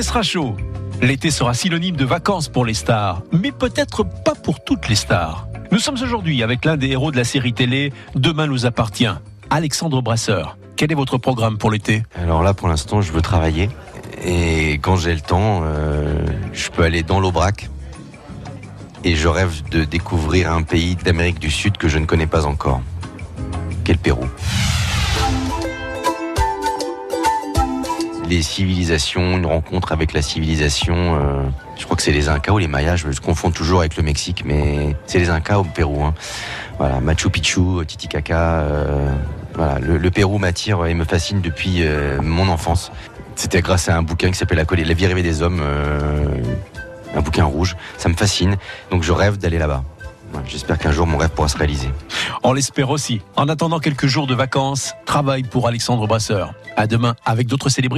Sera chaud. L'été sera synonyme de vacances pour les stars, mais peut-être pas pour toutes les stars. Nous sommes aujourd'hui avec l'un des héros de la série télé Demain nous appartient, Alexandre Brasseur. Quel est votre programme pour l'été? Alors là, pour l'instant, je veux travailler. Et quand j'ai le temps, euh, je peux aller dans l'Aubrac. Et je rêve de découvrir un pays d'Amérique du Sud que je ne connais pas encore. Quel Pérou. Les civilisations, une rencontre avec la civilisation. euh, je crois que c'est les Incas ou les Mayas. Je me confonds toujours avec le Mexique, mais c'est les Incas au Pérou. hein. Voilà, Machu Picchu, Titicaca. euh, voilà, le, Pérou m'attire et me fascine depuis euh, mon enfance. C'était grâce à un bouquin qui s'appelle La, vie rêvée des hommes, un bouquin rouge. Ça me fascine, donc je rêve d'aller là-bas. J'espère qu'un jour mon rêve pourra se réaliser. On l'espère aussi. En attendant quelques jours de vacances, travail pour Alexandre Brasseur. À demain avec d'autres célébrités.